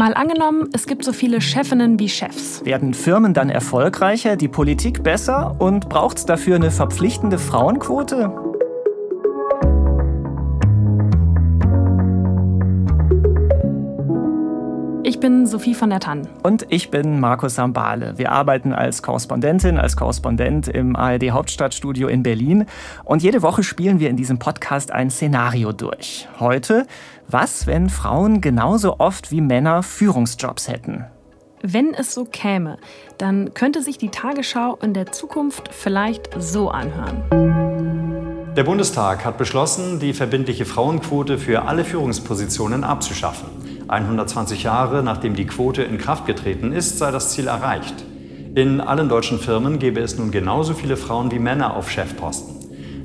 Mal angenommen, es gibt so viele Chefinnen wie Chefs. Werden Firmen dann erfolgreicher, die Politik besser und braucht es dafür eine verpflichtende Frauenquote? Ich bin Sophie von der Tann. Und ich bin Markus Sambale. Wir arbeiten als Korrespondentin, als Korrespondent im ARD Hauptstadtstudio in Berlin. Und jede Woche spielen wir in diesem Podcast ein Szenario durch. Heute, was, wenn Frauen genauso oft wie Männer Führungsjobs hätten? Wenn es so käme, dann könnte sich die Tagesschau in der Zukunft vielleicht so anhören. Der Bundestag hat beschlossen, die verbindliche Frauenquote für alle Führungspositionen abzuschaffen. 120 Jahre nachdem die Quote in Kraft getreten ist, sei das Ziel erreicht. In allen deutschen Firmen gäbe es nun genauso viele Frauen wie Männer auf Chefposten.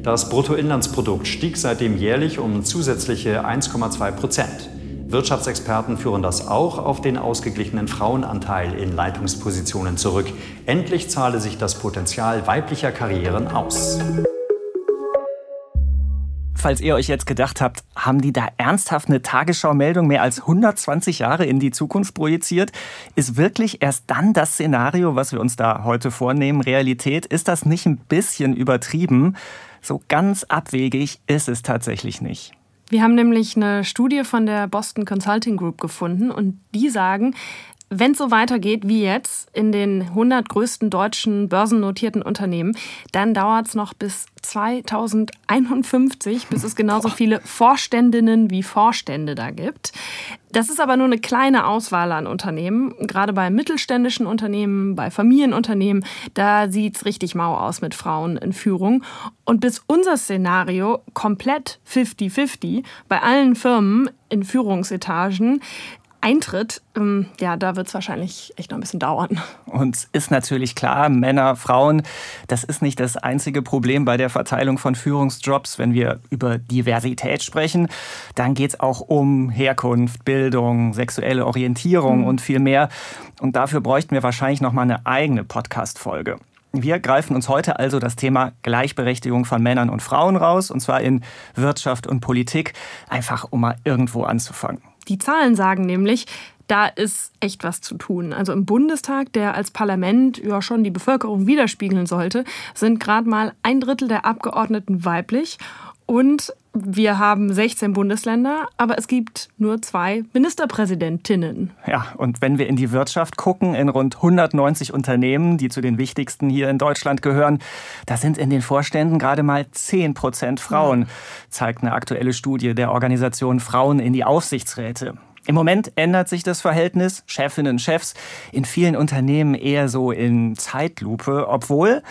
Das Bruttoinlandsprodukt stieg seitdem jährlich um zusätzliche 1,2 Prozent. Wirtschaftsexperten führen das auch auf den ausgeglichenen Frauenanteil in Leitungspositionen zurück. Endlich zahle sich das Potenzial weiblicher Karrieren aus falls ihr euch jetzt gedacht habt, haben die da ernsthaft eine Tagesschau-Meldung mehr als 120 Jahre in die Zukunft projiziert? Ist wirklich erst dann das Szenario, was wir uns da heute vornehmen, Realität? Ist das nicht ein bisschen übertrieben? So ganz abwegig ist es tatsächlich nicht. Wir haben nämlich eine Studie von der Boston Consulting Group gefunden und die sagen, wenn es so weitergeht wie jetzt in den 100 größten deutschen börsennotierten Unternehmen, dann dauert es noch bis 2051, bis es genauso viele Vorständinnen wie Vorstände da gibt. Das ist aber nur eine kleine Auswahl an Unternehmen. Gerade bei mittelständischen Unternehmen, bei Familienunternehmen, da sieht es richtig mau aus mit Frauen in Führung. Und bis unser Szenario komplett 50-50 bei allen Firmen in Führungsetagen eintritt, ähm, ja, da wird es wahrscheinlich echt noch ein bisschen dauern. Und ist natürlich klar, Männer, Frauen, das ist nicht das einzige Problem bei der Verteilung von Führungsjobs. Wenn wir über Diversität sprechen, dann geht es auch um Herkunft, Bildung, sexuelle Orientierung mhm. und viel mehr. Und dafür bräuchten wir wahrscheinlich noch mal eine eigene Podcast-Folge. Wir greifen uns heute also das Thema Gleichberechtigung von Männern und Frauen raus, und zwar in Wirtschaft und Politik, einfach um mal irgendwo anzufangen. Die Zahlen sagen nämlich, da ist echt was zu tun. Also im Bundestag, der als Parlament ja schon die Bevölkerung widerspiegeln sollte, sind gerade mal ein Drittel der Abgeordneten weiblich. Und wir haben 16 Bundesländer, aber es gibt nur zwei Ministerpräsidentinnen. Ja, und wenn wir in die Wirtschaft gucken, in rund 190 Unternehmen, die zu den wichtigsten hier in Deutschland gehören, da sind in den Vorständen gerade mal 10 Prozent Frauen, zeigt eine aktuelle Studie der Organisation Frauen in die Aufsichtsräte. Im Moment ändert sich das Verhältnis Chefinnen, Chefs in vielen Unternehmen eher so in Zeitlupe, obwohl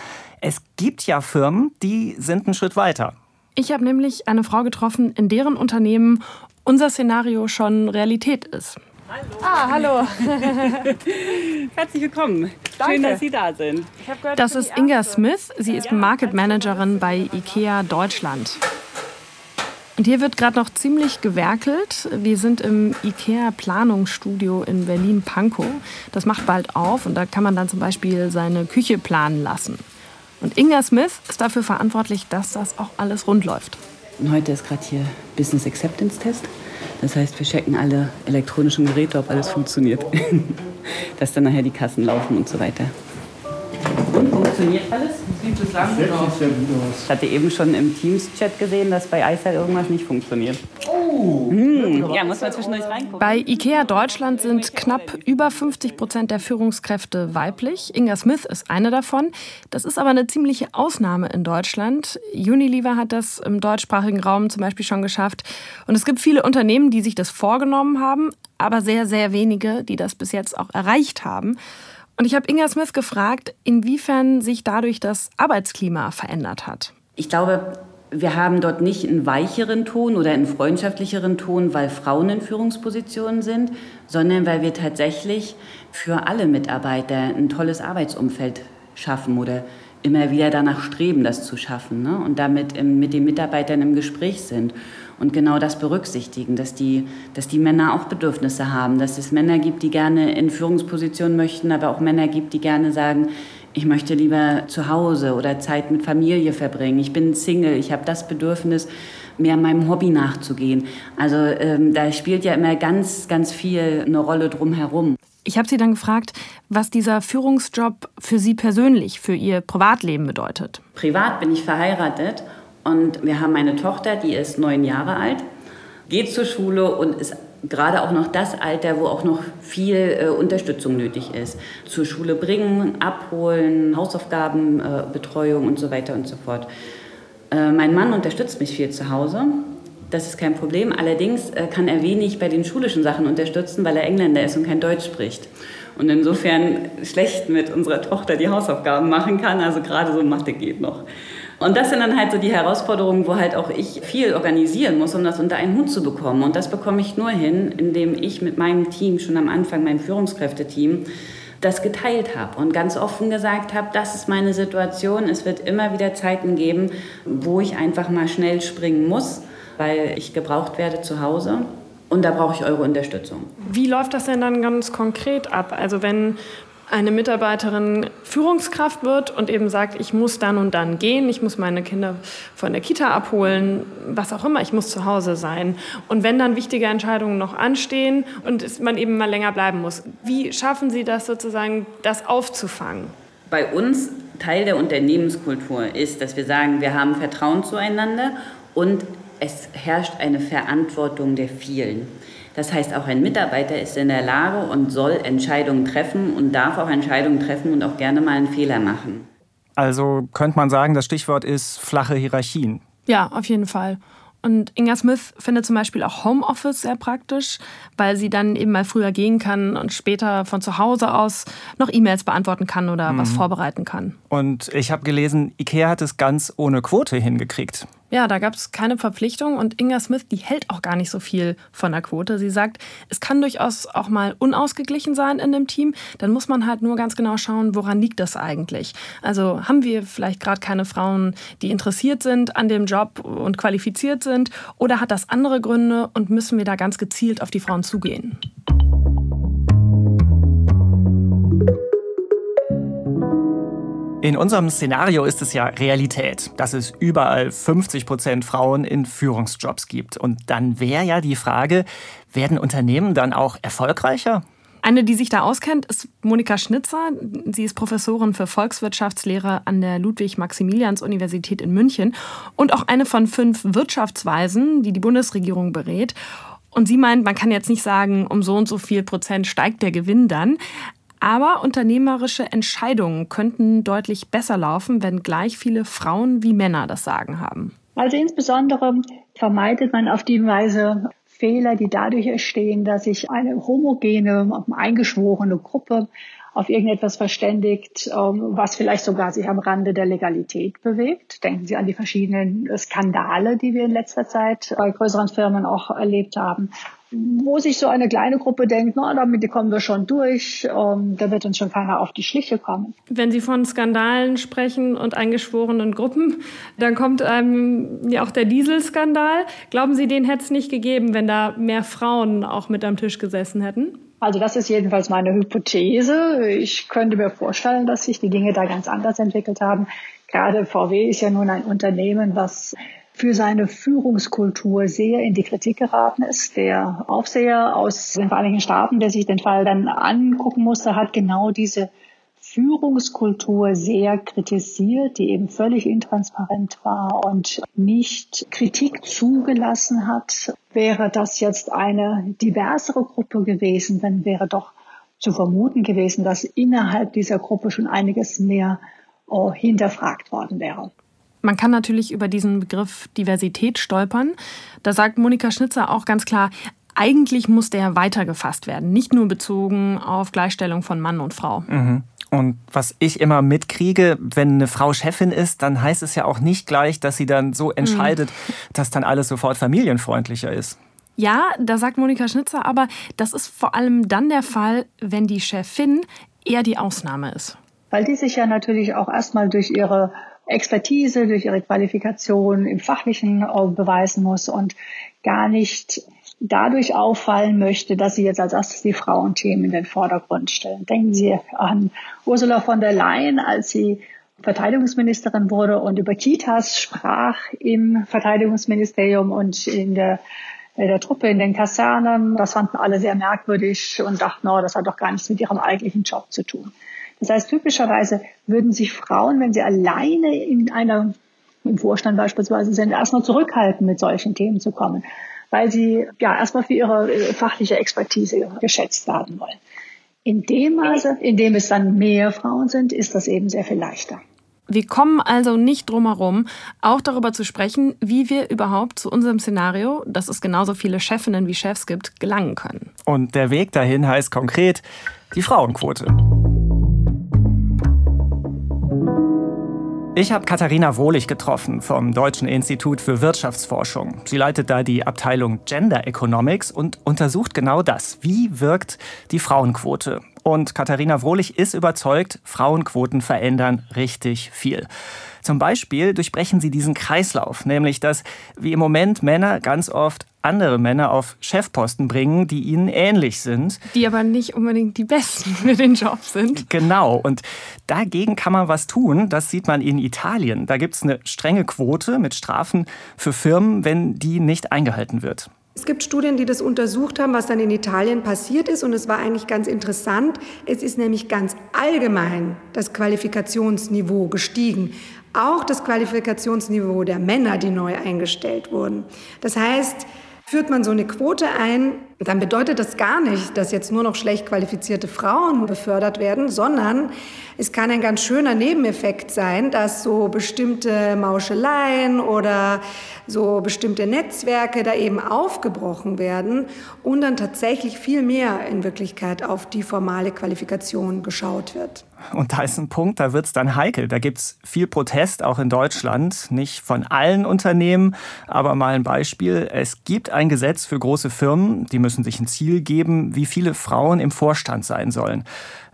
es gibt ja Firmen, die sind einen Schritt weiter. Ich habe nämlich eine Frau getroffen, in deren Unternehmen unser Szenario schon Realität ist. Hallo. Ah, hallo. Herzlich willkommen. Danke. Schön, dass Sie da sind. Gehört, das ist Inga Smith. Sie ist Market Managerin bei IKEA Deutschland. Und hier wird gerade noch ziemlich gewerkelt. Wir sind im IKEA Planungsstudio in Berlin-Pankow. Das macht bald auf und da kann man dann zum Beispiel seine Küche planen lassen. Und Inga Smith ist dafür verantwortlich, dass das auch alles rund läuft. Und heute ist gerade hier Business Acceptance Test. Das heißt, wir checken alle elektronischen Geräte, ob alles funktioniert. dass dann nachher die Kassen laufen und so weiter. Und funktioniert alles? Sieht bislang gut aus. Ich hatte eben schon im Teams-Chat gesehen, dass bei iSide irgendwas nicht funktioniert. Oh! Hm. Ja, muss man zwischendurch reingucken. Bei IKEA Deutschland sind knapp über 50 Prozent der Führungskräfte weiblich. Inga Smith ist eine davon. Das ist aber eine ziemliche Ausnahme in Deutschland. Unilever hat das im deutschsprachigen Raum zum Beispiel schon geschafft. Und es gibt viele Unternehmen, die sich das vorgenommen haben, aber sehr, sehr wenige, die das bis jetzt auch erreicht haben. Und ich habe Inga Smith gefragt, inwiefern sich dadurch das Arbeitsklima verändert hat. Ich glaube, wir haben dort nicht einen weicheren Ton oder einen freundschaftlicheren Ton, weil Frauen in Führungspositionen sind, sondern weil wir tatsächlich für alle Mitarbeiter ein tolles Arbeitsumfeld schaffen oder immer wieder danach streben, das zu schaffen ne? und damit mit den Mitarbeitern im Gespräch sind und genau das berücksichtigen, dass die, dass die Männer auch Bedürfnisse haben, dass es Männer gibt, die gerne in Führungspositionen möchten, aber auch Männer gibt, die gerne sagen, ich möchte lieber zu Hause oder Zeit mit Familie verbringen. Ich bin Single, ich habe das Bedürfnis, mehr meinem Hobby nachzugehen. Also ähm, da spielt ja immer ganz, ganz viel eine Rolle drumherum. Ich habe sie dann gefragt, was dieser Führungsjob für Sie persönlich, für Ihr Privatleben bedeutet. Privat bin ich verheiratet und wir haben eine Tochter, die ist neun Jahre alt, geht zur Schule und ist gerade auch noch das Alter, wo auch noch viel äh, Unterstützung nötig ist. Zur Schule bringen, abholen, Hausaufgabenbetreuung äh, und so weiter und so fort. Äh, mein Mann unterstützt mich viel zu Hause. Das ist kein Problem. Allerdings äh, kann er wenig bei den schulischen Sachen unterstützen, weil er Engländer ist und kein Deutsch spricht. Und insofern schlecht mit unserer Tochter die Hausaufgaben machen kann. Also gerade so Mathe geht noch. Und das sind dann halt so die Herausforderungen, wo halt auch ich viel organisieren muss, um das unter einen Hut zu bekommen. Und das bekomme ich nur hin, indem ich mit meinem Team schon am Anfang, meinem Führungskräfteteam, das geteilt habe und ganz offen gesagt habe, das ist meine Situation. Es wird immer wieder Zeiten geben, wo ich einfach mal schnell springen muss, weil ich gebraucht werde zu Hause. Und da brauche ich eure Unterstützung. Wie läuft das denn dann ganz konkret ab? Also wenn eine Mitarbeiterin Führungskraft wird und eben sagt, ich muss dann und dann gehen, ich muss meine Kinder von der Kita abholen, was auch immer, ich muss zu Hause sein. Und wenn dann wichtige Entscheidungen noch anstehen und man eben mal länger bleiben muss, wie schaffen Sie das sozusagen, das aufzufangen? Bei uns Teil der Unternehmenskultur ist, dass wir sagen, wir haben Vertrauen zueinander und es herrscht eine Verantwortung der vielen. Das heißt, auch ein Mitarbeiter ist in der Lage und soll Entscheidungen treffen und darf auch Entscheidungen treffen und auch gerne mal einen Fehler machen. Also könnte man sagen, das Stichwort ist flache Hierarchien. Ja, auf jeden Fall. Und Inga Smith findet zum Beispiel auch Homeoffice sehr praktisch, weil sie dann eben mal früher gehen kann und später von zu Hause aus noch E-Mails beantworten kann oder mhm. was vorbereiten kann. Und ich habe gelesen, IKEA hat es ganz ohne Quote hingekriegt. Ja, da gab es keine Verpflichtung und Inga Smith, die hält auch gar nicht so viel von der Quote. Sie sagt, es kann durchaus auch mal unausgeglichen sein in dem Team. Dann muss man halt nur ganz genau schauen, woran liegt das eigentlich. Also haben wir vielleicht gerade keine Frauen, die interessiert sind an dem Job und qualifiziert sind oder hat das andere Gründe und müssen wir da ganz gezielt auf die Frauen zugehen? In unserem Szenario ist es ja Realität, dass es überall 50 Prozent Frauen in Führungsjobs gibt. Und dann wäre ja die Frage, werden Unternehmen dann auch erfolgreicher? Eine, die sich da auskennt, ist Monika Schnitzer. Sie ist Professorin für Volkswirtschaftslehre an der Ludwig-Maximilians-Universität in München und auch eine von fünf Wirtschaftsweisen, die die Bundesregierung berät. Und sie meint, man kann jetzt nicht sagen, um so und so viel Prozent steigt der Gewinn dann. Aber unternehmerische Entscheidungen könnten deutlich besser laufen, wenn gleich viele Frauen wie Männer das Sagen haben. Also insbesondere vermeidet man auf die Weise Fehler, die dadurch entstehen, dass sich eine homogene, eingeschworene Gruppe auf irgendetwas verständigt, ähm, was vielleicht sogar sich am Rande der Legalität bewegt. Denken Sie an die verschiedenen Skandale, die wir in letzter Zeit bei größeren Firmen auch erlebt haben wo sich so eine kleine Gruppe denkt, na, damit kommen wir schon durch, ähm, da wird uns schon keiner auf die Schliche kommen. Wenn Sie von Skandalen sprechen und eingeschworenen Gruppen, dann kommt einem ja auch der Dieselskandal. Glauben Sie, den hätte es nicht gegeben, wenn da mehr Frauen auch mit am Tisch gesessen hätten? Also das ist jedenfalls meine Hypothese. Ich könnte mir vorstellen, dass sich die Dinge da ganz anders entwickelt haben. Gerade VW ist ja nun ein Unternehmen, was für seine Führungskultur sehr in die Kritik geraten ist. Der Aufseher aus den Vereinigten Staaten, der sich den Fall dann angucken musste, hat genau diese Führungskultur sehr kritisiert, die eben völlig intransparent war und nicht Kritik zugelassen hat. Wäre das jetzt eine diversere Gruppe gewesen, dann wäre doch zu vermuten gewesen, dass innerhalb dieser Gruppe schon einiges mehr oh, hinterfragt worden wäre. Man kann natürlich über diesen Begriff Diversität stolpern. Da sagt Monika Schnitzer auch ganz klar, eigentlich muss der weitergefasst werden, nicht nur bezogen auf Gleichstellung von Mann und Frau. Mhm. Und was ich immer mitkriege, wenn eine Frau Chefin ist, dann heißt es ja auch nicht gleich, dass sie dann so entscheidet, mhm. dass dann alles sofort familienfreundlicher ist. Ja, da sagt Monika Schnitzer aber, das ist vor allem dann der Fall, wenn die Chefin eher die Ausnahme ist. Weil die sich ja natürlich auch erstmal durch ihre Expertise, durch ihre Qualifikation im Fachlichen äh, beweisen muss und gar nicht dadurch auffallen möchte, dass sie jetzt als erstes die Frauenthemen in den Vordergrund stellen. Denken Sie an Ursula von der Leyen, als sie Verteidigungsministerin wurde und über Kitas sprach im Verteidigungsministerium und in der, der Truppe, in den Kasernen. Das fanden alle sehr merkwürdig und dachten, no, das hat doch gar nichts mit ihrem eigentlichen Job zu tun. Das heißt, typischerweise würden sich Frauen, wenn sie alleine in einer, im Vorstand beispielsweise sind, erstmal zurückhalten, mit solchen Themen zu kommen, weil sie ja erstmal für ihre äh, fachliche Expertise geschätzt werden wollen. In dem Maße, in dem es dann mehr Frauen sind, ist das eben sehr viel leichter. Wir kommen also nicht drum herum, auch darüber zu sprechen, wie wir überhaupt zu unserem Szenario, dass es genauso viele Chefinnen wie Chefs gibt, gelangen können. Und der Weg dahin heißt konkret die Frauenquote. Ich habe Katharina Wohlig getroffen vom Deutschen Institut für Wirtschaftsforschung. Sie leitet da die Abteilung Gender Economics und untersucht genau das. Wie wirkt die Frauenquote? Und Katharina Wohlig ist überzeugt, Frauenquoten verändern richtig viel. Zum Beispiel durchbrechen sie diesen Kreislauf, nämlich dass wie im Moment Männer ganz oft andere Männer auf Chefposten bringen, die ihnen ähnlich sind. Die aber nicht unbedingt die Besten für den Job sind. Genau. Und dagegen kann man was tun. Das sieht man in Italien. Da gibt es eine strenge Quote mit Strafen für Firmen, wenn die nicht eingehalten wird. Es gibt Studien, die das untersucht haben, was dann in Italien passiert ist. Und es war eigentlich ganz interessant. Es ist nämlich ganz allgemein das Qualifikationsniveau gestiegen auch das Qualifikationsniveau der Männer, die neu eingestellt wurden. Das heißt, führt man so eine Quote ein, dann bedeutet das gar nicht, dass jetzt nur noch schlecht qualifizierte Frauen befördert werden, sondern es kann ein ganz schöner Nebeneffekt sein, dass so bestimmte Mauscheleien oder so bestimmte Netzwerke da eben aufgebrochen werden und dann tatsächlich viel mehr in Wirklichkeit auf die formale Qualifikation geschaut wird. Und da ist ein Punkt, da wird es dann heikel. Da gibt es viel Protest, auch in Deutschland. Nicht von allen Unternehmen, aber mal ein Beispiel. Es gibt ein Gesetz für große Firmen, die müssen sich ein Ziel geben, wie viele Frauen im Vorstand sein sollen.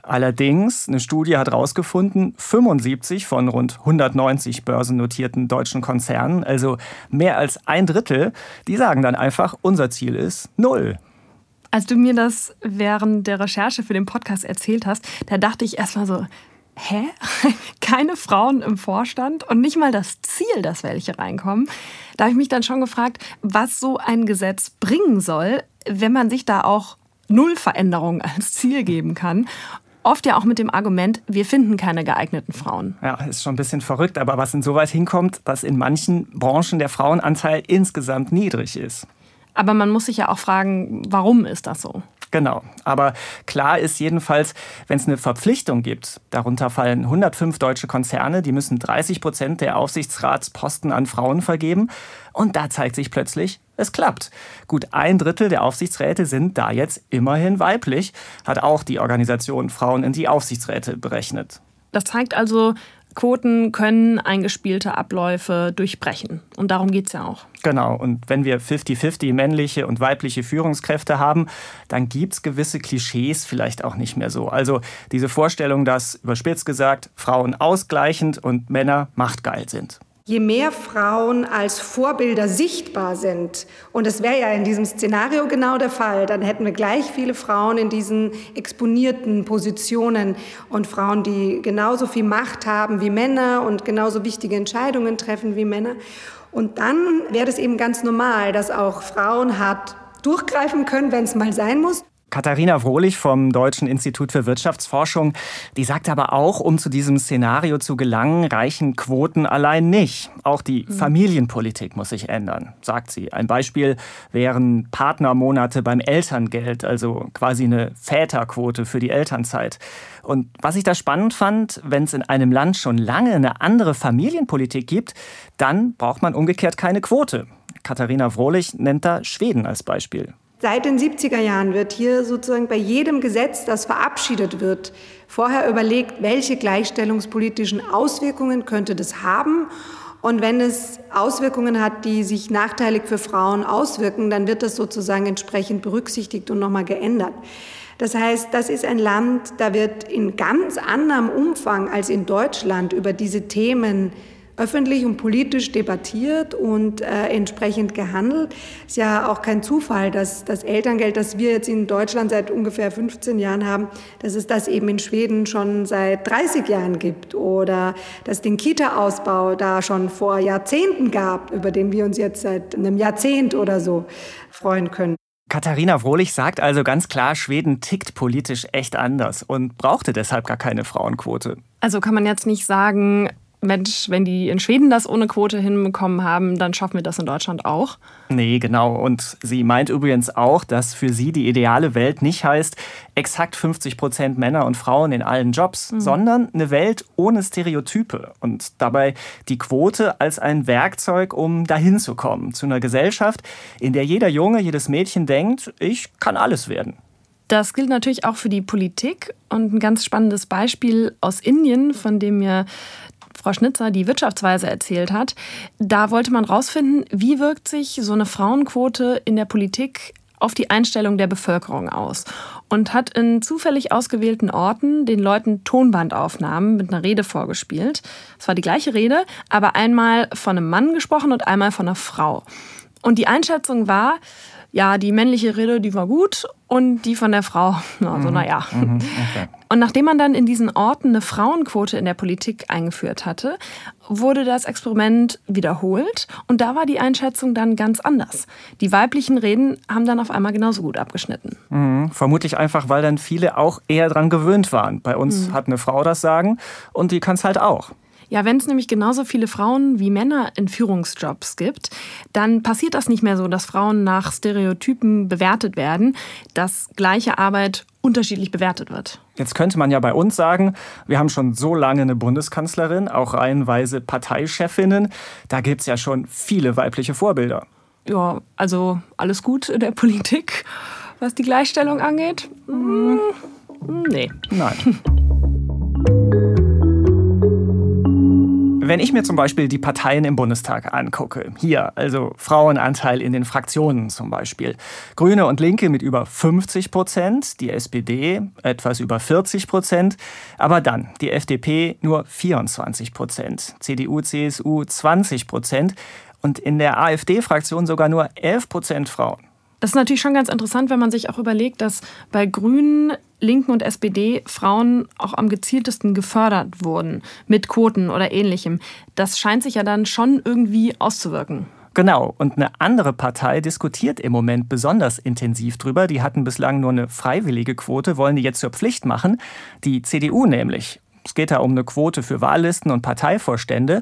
Allerdings, eine Studie hat herausgefunden, 75 von rund 190 börsennotierten deutschen Konzernen, also mehr als ein Drittel, die sagen dann einfach, unser Ziel ist null. Als du mir das während der Recherche für den Podcast erzählt hast, da dachte ich erstmal so, hä? Keine Frauen im Vorstand und nicht mal das Ziel, dass welche reinkommen. Da habe ich mich dann schon gefragt, was so ein Gesetz bringen soll, wenn man sich da auch Null Veränderungen als Ziel geben kann. Oft ja auch mit dem Argument, wir finden keine geeigneten Frauen. Ja, ist schon ein bisschen verrückt, aber was insoweit hinkommt, dass in manchen Branchen der Frauenanteil insgesamt niedrig ist. Aber man muss sich ja auch fragen, warum ist das so? Genau. Aber klar ist jedenfalls, wenn es eine Verpflichtung gibt, darunter fallen 105 deutsche Konzerne, die müssen 30 Prozent der Aufsichtsratsposten an Frauen vergeben. Und da zeigt sich plötzlich, es klappt. Gut ein Drittel der Aufsichtsräte sind da jetzt immerhin weiblich, hat auch die Organisation Frauen in die Aufsichtsräte berechnet. Das zeigt also, Quoten können eingespielte Abläufe durchbrechen. Und darum geht es ja auch. Genau. Und wenn wir 50-50 männliche und weibliche Führungskräfte haben, dann gibt es gewisse Klischees vielleicht auch nicht mehr so. Also diese Vorstellung, dass, überspitzt gesagt, Frauen ausgleichend und Männer machtgeil sind. Je mehr Frauen als Vorbilder sichtbar sind, und das wäre ja in diesem Szenario genau der Fall, dann hätten wir gleich viele Frauen in diesen exponierten Positionen und Frauen, die genauso viel Macht haben wie Männer und genauso wichtige Entscheidungen treffen wie Männer. Und dann wäre es eben ganz normal, dass auch Frauen hart durchgreifen können, wenn es mal sein muss. Katharina Wrohlich vom Deutschen Institut für Wirtschaftsforschung, die sagt aber auch, um zu diesem Szenario zu gelangen, reichen Quoten allein nicht. Auch die mhm. Familienpolitik muss sich ändern, sagt sie. Ein Beispiel wären Partnermonate beim Elterngeld, also quasi eine Väterquote für die Elternzeit. Und was ich da spannend fand, wenn es in einem Land schon lange eine andere Familienpolitik gibt, dann braucht man umgekehrt keine Quote. Katharina Wrohlich nennt da Schweden als Beispiel. Seit den 70er Jahren wird hier sozusagen bei jedem Gesetz, das verabschiedet wird, vorher überlegt, welche gleichstellungspolitischen Auswirkungen könnte das haben. Und wenn es Auswirkungen hat, die sich nachteilig für Frauen auswirken, dann wird das sozusagen entsprechend berücksichtigt und nochmal geändert. Das heißt, das ist ein Land, da wird in ganz anderem Umfang als in Deutschland über diese Themen öffentlich und politisch debattiert und äh, entsprechend gehandelt. Ist ja auch kein Zufall, dass das Elterngeld, das wir jetzt in Deutschland seit ungefähr 15 Jahren haben, dass es das eben in Schweden schon seit 30 Jahren gibt oder dass den Kita-Ausbau da schon vor Jahrzehnten gab, über den wir uns jetzt seit einem Jahrzehnt oder so freuen können. Katharina Frohlich sagt also ganz klar, Schweden tickt politisch echt anders und brauchte deshalb gar keine Frauenquote. Also kann man jetzt nicht sagen, Mensch, wenn die in Schweden das ohne Quote hinbekommen haben, dann schaffen wir das in Deutschland auch. Nee, genau. Und sie meint übrigens auch, dass für sie die ideale Welt nicht heißt, exakt 50 Prozent Männer und Frauen in allen Jobs, mhm. sondern eine Welt ohne Stereotype. Und dabei die Quote als ein Werkzeug, um dahin zu kommen. Zu einer Gesellschaft, in der jeder Junge, jedes Mädchen denkt, ich kann alles werden. Das gilt natürlich auch für die Politik. Und ein ganz spannendes Beispiel aus Indien, von dem mir Frau Schnitzer die Wirtschaftsweise erzählt hat. Da wollte man herausfinden, wie wirkt sich so eine Frauenquote in der Politik auf die Einstellung der Bevölkerung aus und hat in zufällig ausgewählten Orten den Leuten Tonbandaufnahmen mit einer Rede vorgespielt. Es war die gleiche Rede, aber einmal von einem Mann gesprochen und einmal von einer Frau. Und die Einschätzung war, ja, die männliche Rede, die war gut und die von der Frau, also mhm. naja. Mhm. Okay. Und nachdem man dann in diesen Orten eine Frauenquote in der Politik eingeführt hatte, wurde das Experiment wiederholt und da war die Einschätzung dann ganz anders. Die weiblichen Reden haben dann auf einmal genauso gut abgeschnitten. Mhm. Vermutlich einfach, weil dann viele auch eher dran gewöhnt waren. Bei uns mhm. hat eine Frau das Sagen und die kann es halt auch. Ja, wenn es nämlich genauso viele Frauen wie Männer in Führungsjobs gibt, dann passiert das nicht mehr so, dass Frauen nach Stereotypen bewertet werden, dass gleiche Arbeit unterschiedlich bewertet wird. Jetzt könnte man ja bei uns sagen, wir haben schon so lange eine Bundeskanzlerin, auch reihenweise Parteichefinnen. Da gibt es ja schon viele weibliche Vorbilder. Ja, also alles gut in der Politik, was die Gleichstellung angeht? Hm, nee. Nein. Wenn ich mir zum Beispiel die Parteien im Bundestag angucke, hier, also Frauenanteil in den Fraktionen zum Beispiel, Grüne und Linke mit über 50 Prozent, die SPD etwas über 40 Prozent, aber dann die FDP nur 24 Prozent, CDU, CSU 20 Prozent und in der AfD-Fraktion sogar nur 11 Prozent Frauen. Das ist natürlich schon ganz interessant, wenn man sich auch überlegt, dass bei Grünen, Linken und SPD Frauen auch am gezieltesten gefördert wurden mit Quoten oder ähnlichem. Das scheint sich ja dann schon irgendwie auszuwirken. Genau, und eine andere Partei diskutiert im Moment besonders intensiv drüber. Die hatten bislang nur eine freiwillige Quote, wollen die jetzt zur Pflicht machen. Die CDU nämlich. Es geht da um eine Quote für Wahllisten und Parteivorstände.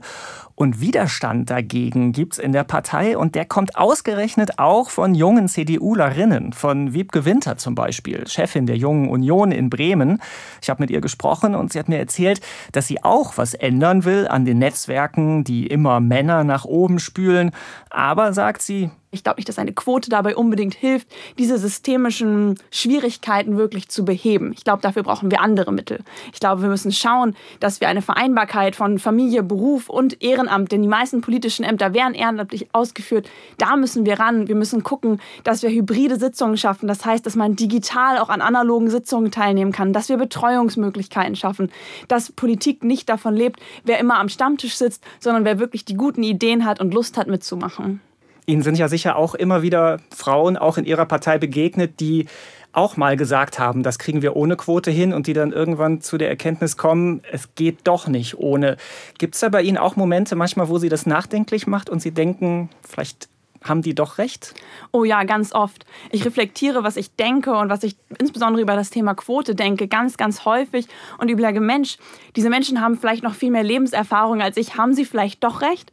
Und Widerstand dagegen gibt es in der Partei und der kommt ausgerechnet auch von jungen CDUlerinnen, von Wiebke Winter zum Beispiel, Chefin der Jungen Union in Bremen. Ich habe mit ihr gesprochen und sie hat mir erzählt, dass sie auch was ändern will an den Netzwerken, die immer Männer nach oben spülen. Aber, sagt sie, ich glaube nicht, dass eine Quote dabei unbedingt hilft, diese systemischen Schwierigkeiten wirklich zu beheben. Ich glaube, dafür brauchen wir andere Mittel. Ich glaube, wir müssen schauen, dass wir eine Vereinbarkeit von Familie, Beruf und Ehrenamt, denn die meisten politischen Ämter werden ehrenamtlich ausgeführt, da müssen wir ran. Wir müssen gucken, dass wir hybride Sitzungen schaffen. Das heißt, dass man digital auch an analogen Sitzungen teilnehmen kann, dass wir Betreuungsmöglichkeiten schaffen, dass Politik nicht davon lebt, wer immer am Stammtisch sitzt, sondern wer wirklich die guten Ideen hat und Lust hat mitzumachen. Ihnen sind ja sicher auch immer wieder Frauen auch in Ihrer Partei begegnet, die auch mal gesagt haben, das kriegen wir ohne Quote hin und die dann irgendwann zu der Erkenntnis kommen, es geht doch nicht ohne. Gibt es da bei Ihnen auch Momente manchmal, wo Sie das nachdenklich macht und Sie denken, vielleicht haben die doch recht? Oh ja, ganz oft. Ich reflektiere, was ich denke und was ich insbesondere über das Thema Quote denke, ganz, ganz häufig und überlege, Mensch, diese Menschen haben vielleicht noch viel mehr Lebenserfahrung als ich. Haben sie vielleicht doch recht?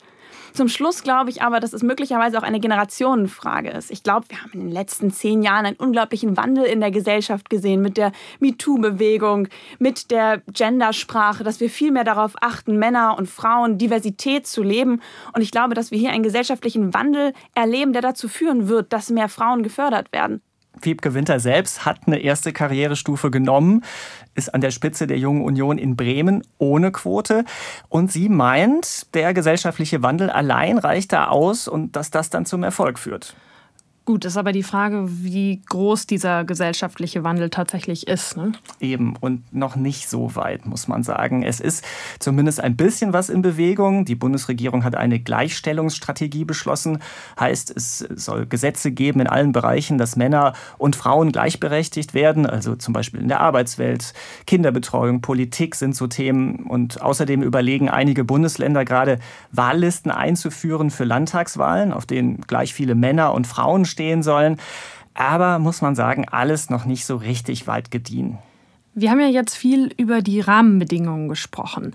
Zum Schluss glaube ich aber, dass es möglicherweise auch eine Generationenfrage ist. Ich glaube, wir haben in den letzten zehn Jahren einen unglaublichen Wandel in der Gesellschaft gesehen mit der MeToo-Bewegung, mit der Gendersprache, dass wir viel mehr darauf achten, Männer und Frauen Diversität zu leben. Und ich glaube, dass wir hier einen gesellschaftlichen Wandel erleben, der dazu führen wird, dass mehr Frauen gefördert werden. Wiebke Winter selbst hat eine erste Karrierestufe genommen, ist an der Spitze der Jungen Union in Bremen ohne Quote. Und sie meint, der gesellschaftliche Wandel allein reicht da aus und dass das dann zum Erfolg führt. Gut, ist aber die Frage, wie groß dieser gesellschaftliche Wandel tatsächlich ist. Ne? Eben und noch nicht so weit, muss man sagen. Es ist zumindest ein bisschen was in Bewegung. Die Bundesregierung hat eine Gleichstellungsstrategie beschlossen. Heißt, es soll Gesetze geben in allen Bereichen, dass Männer und Frauen gleichberechtigt werden. Also zum Beispiel in der Arbeitswelt, Kinderbetreuung, Politik sind so Themen. Und außerdem überlegen einige Bundesländer gerade Wahllisten einzuführen für Landtagswahlen, auf denen gleich viele Männer und Frauen stehen stehen sollen. Aber muss man sagen, alles noch nicht so richtig weit gediehen. Wir haben ja jetzt viel über die Rahmenbedingungen gesprochen.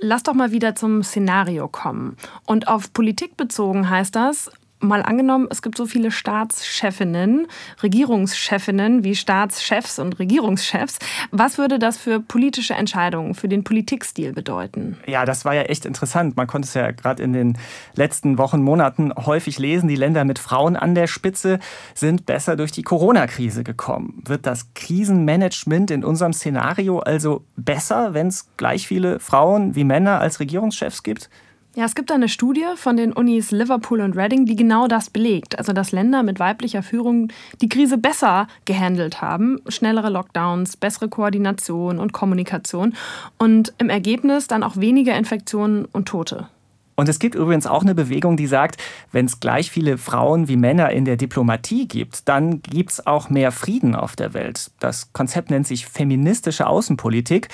Lass doch mal wieder zum Szenario kommen. Und auf Politik bezogen heißt das, mal angenommen, es gibt so viele Staatschefinnen, Regierungschefinnen wie Staatschefs und Regierungschefs. Was würde das für politische Entscheidungen, für den Politikstil bedeuten? Ja, das war ja echt interessant. Man konnte es ja gerade in den letzten Wochen, Monaten häufig lesen. Die Länder mit Frauen an der Spitze sind besser durch die Corona-Krise gekommen. Wird das Krisenmanagement in unserem Szenario also besser, wenn es gleich viele Frauen wie Männer als Regierungschefs gibt? Ja, es gibt eine Studie von den Unis Liverpool und Reading, die genau das belegt. Also, dass Länder mit weiblicher Führung die Krise besser gehandelt haben. Schnellere Lockdowns, bessere Koordination und Kommunikation und im Ergebnis dann auch weniger Infektionen und Tote. Und es gibt übrigens auch eine Bewegung, die sagt, wenn es gleich viele Frauen wie Männer in der Diplomatie gibt, dann gibt es auch mehr Frieden auf der Welt. Das Konzept nennt sich feministische Außenpolitik.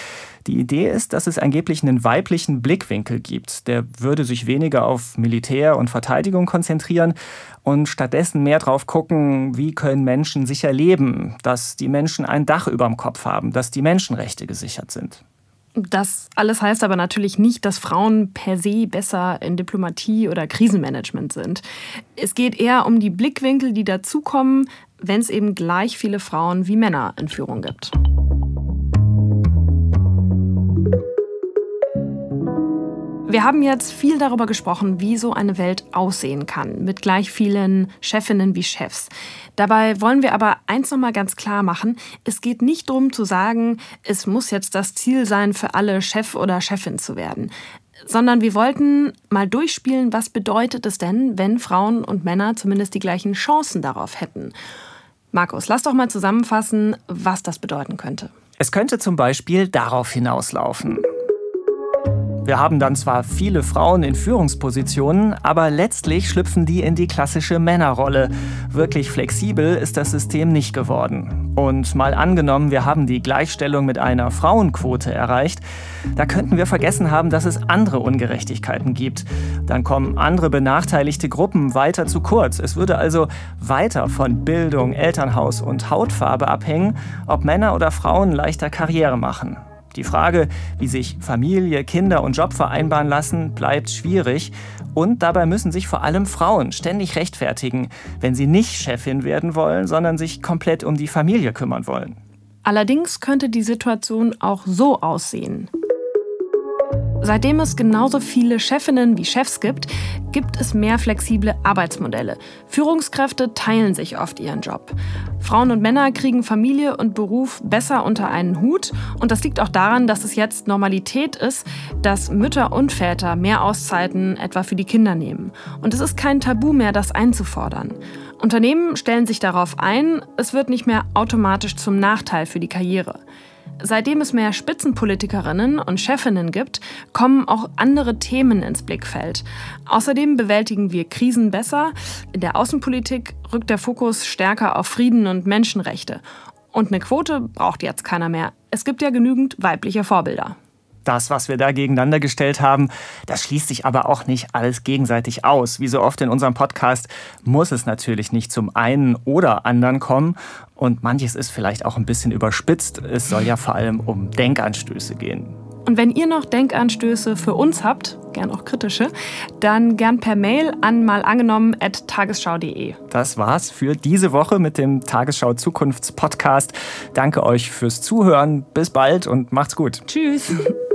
Die Idee ist, dass es angeblich einen weiblichen Blickwinkel gibt. Der würde sich weniger auf Militär und Verteidigung konzentrieren und stattdessen mehr darauf gucken, wie können Menschen sicher leben, dass die Menschen ein Dach über dem Kopf haben, dass die Menschenrechte gesichert sind. Das alles heißt aber natürlich nicht, dass Frauen per se besser in Diplomatie oder Krisenmanagement sind. Es geht eher um die Blickwinkel, die dazukommen, wenn es eben gleich viele Frauen wie Männer in Führung gibt. Wir haben jetzt viel darüber gesprochen, wie so eine Welt aussehen kann, mit gleich vielen Chefinnen wie Chefs. Dabei wollen wir aber eins noch mal ganz klar machen: Es geht nicht darum zu sagen, es muss jetzt das Ziel sein, für alle Chef oder Chefin zu werden sondern wir wollten mal durchspielen, was bedeutet es denn, wenn Frauen und Männer zumindest die gleichen Chancen darauf hätten. Markus, lass doch mal zusammenfassen, was das bedeuten könnte. Es könnte zum Beispiel darauf hinauslaufen. Wir haben dann zwar viele Frauen in Führungspositionen, aber letztlich schlüpfen die in die klassische Männerrolle. Wirklich flexibel ist das System nicht geworden. Und mal angenommen, wir haben die Gleichstellung mit einer Frauenquote erreicht, da könnten wir vergessen haben, dass es andere Ungerechtigkeiten gibt. Dann kommen andere benachteiligte Gruppen weiter zu kurz. Es würde also weiter von Bildung, Elternhaus und Hautfarbe abhängen, ob Männer oder Frauen leichter Karriere machen. Die Frage, wie sich Familie, Kinder und Job vereinbaren lassen, bleibt schwierig. Und dabei müssen sich vor allem Frauen ständig rechtfertigen, wenn sie nicht Chefin werden wollen, sondern sich komplett um die Familie kümmern wollen. Allerdings könnte die Situation auch so aussehen. Seitdem es genauso viele Chefinnen wie Chefs gibt, gibt es mehr flexible Arbeitsmodelle. Führungskräfte teilen sich oft ihren Job. Frauen und Männer kriegen Familie und Beruf besser unter einen Hut. Und das liegt auch daran, dass es jetzt Normalität ist, dass Mütter und Väter mehr Auszeiten etwa für die Kinder nehmen. Und es ist kein Tabu mehr, das einzufordern. Unternehmen stellen sich darauf ein, es wird nicht mehr automatisch zum Nachteil für die Karriere. Seitdem es mehr Spitzenpolitikerinnen und Chefinnen gibt, kommen auch andere Themen ins Blickfeld. Außerdem bewältigen wir Krisen besser. In der Außenpolitik rückt der Fokus stärker auf Frieden und Menschenrechte. Und eine Quote braucht jetzt keiner mehr. Es gibt ja genügend weibliche Vorbilder. Das, was wir da gegeneinander gestellt haben, das schließt sich aber auch nicht alles gegenseitig aus. Wie so oft in unserem Podcast muss es natürlich nicht zum einen oder anderen kommen. Und manches ist vielleicht auch ein bisschen überspitzt. Es soll ja vor allem um Denkanstöße gehen. Und wenn ihr noch Denkanstöße für uns habt, gern auch kritische, dann gern per Mail an malangenommen.tagesschau.de. Das war's für diese Woche mit dem Tagesschau Zukunftspodcast. Danke euch fürs Zuhören. Bis bald und macht's gut. Tschüss.